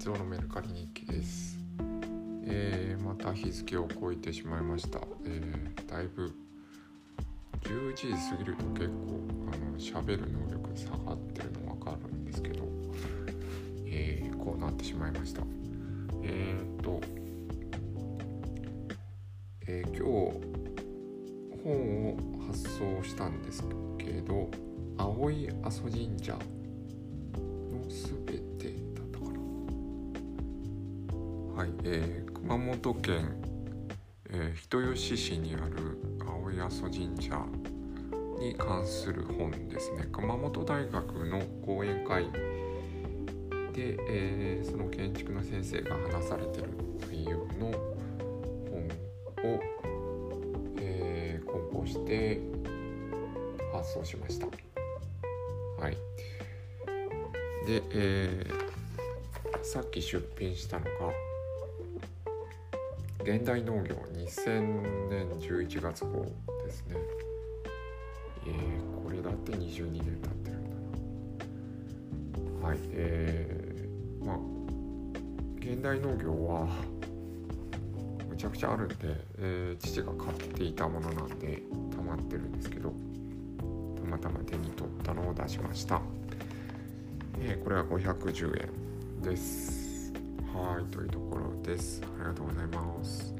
つのメルカリ日記です、えー、また日付を超えてしまいました、えー、だいぶ11時過ぎると結構あの喋る能力下がってるの分かるんですけど、えー、こうなってしまいました。え、っと、え今日本を発送したんですけど青い阿蘇神社すべてはい、えー、熊本県、えー、人吉市にある青い阿蘇神社に関する本ですね。熊本大学の講演会で、えー、その建築の先生が話されてる内容の本を、えー、梱包して発送しました。はい。で、えー、さっき出品したのが現代農業2000年11月号ですね。えー、これだって22年経ってるんだな。はいえー、まあ現代農業はむちゃくちゃあるんで、えー、父が買っていたものなんで溜まってるんですけどたまたま手に取ったのを出しました。えー、これは510円です。はいというところです。ありがとうございます。